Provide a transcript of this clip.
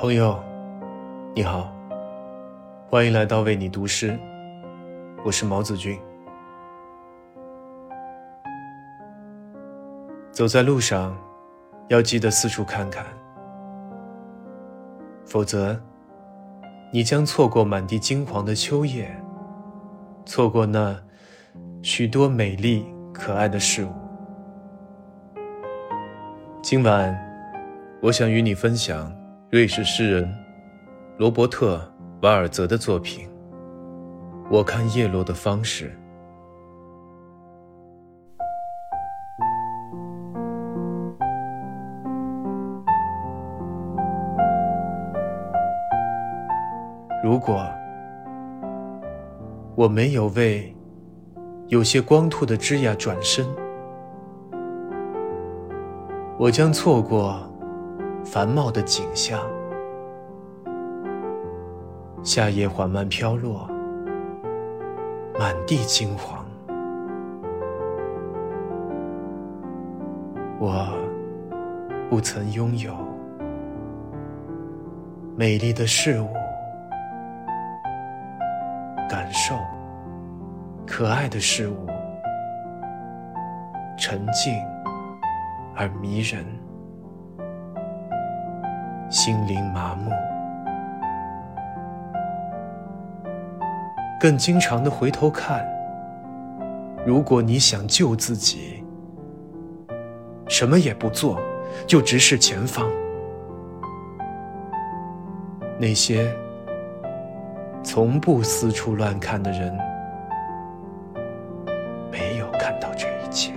朋友，你好，欢迎来到为你读诗，我是毛子君。走在路上，要记得四处看看，否则，你将错过满地金黄的秋叶，错过那许多美丽可爱的事物。今晚，我想与你分享。瑞士诗人罗伯特·瓦尔泽的作品《我看叶落的方式》。如果我没有为有些光秃的枝桠转身，我将错过。繁茂的景象，夏叶缓慢飘落，满地金黄。我不曾拥有美丽的事物，感受可爱的事物，沉静而迷人。心灵麻木，更经常的回头看。如果你想救自己，什么也不做，就直视前方。那些从不四处乱看的人，没有看到这一切。